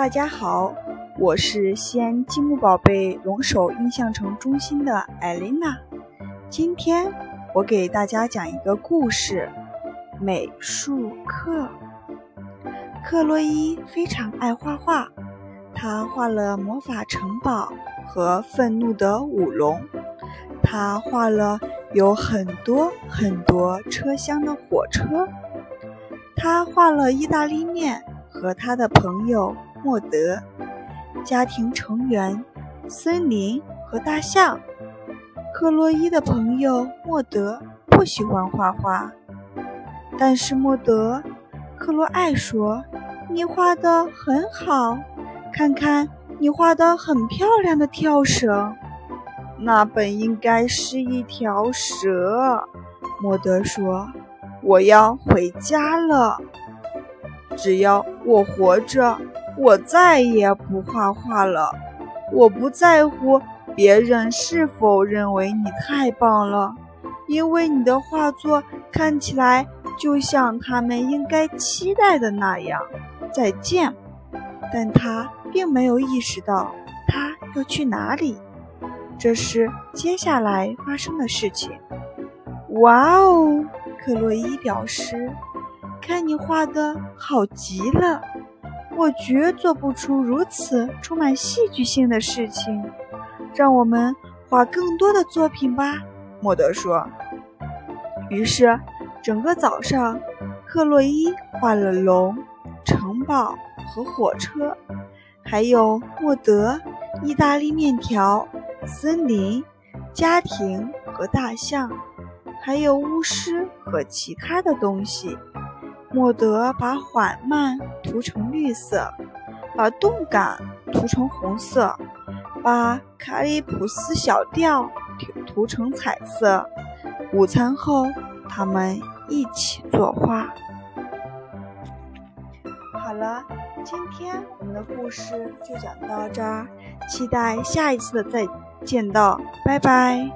大家好，我是西安积木宝贝龙首印象城中心的艾琳娜。今天我给大家讲一个故事——美术课。克洛伊非常爱画画，她画了魔法城堡和愤怒的舞龙，她画了有很多很多车厢的火车，她画了意大利面和他的朋友。莫德，家庭成员，森林和大象。克洛伊的朋友莫德不喜欢画画，但是莫德，克洛爱说：“你画的很好，看看你画的很漂亮的跳绳。”那本应该是一条蛇，莫德说：“我要回家了，只要我活着。”我再也不画画了。我不在乎别人是否认为你太棒了，因为你的画作看起来就像他们应该期待的那样。再见。但他并没有意识到他要去哪里。这是接下来发生的事情。哇哦，克洛伊表示：“看你画的好极了。”我绝做不出如此充满戏剧性的事情。让我们画更多的作品吧，莫德说。于是，整个早上，克洛伊画了龙、城堡和火车，还有莫德、意大利面条、森林、家庭和大象，还有巫师和其他的东西。莫德把缓慢涂成绿色，把动感涂成红色，把卡里普斯小调涂成彩色。午餐后，他们一起作画。好了，今天我们的故事就讲到这儿，期待下一次的再见到，拜拜。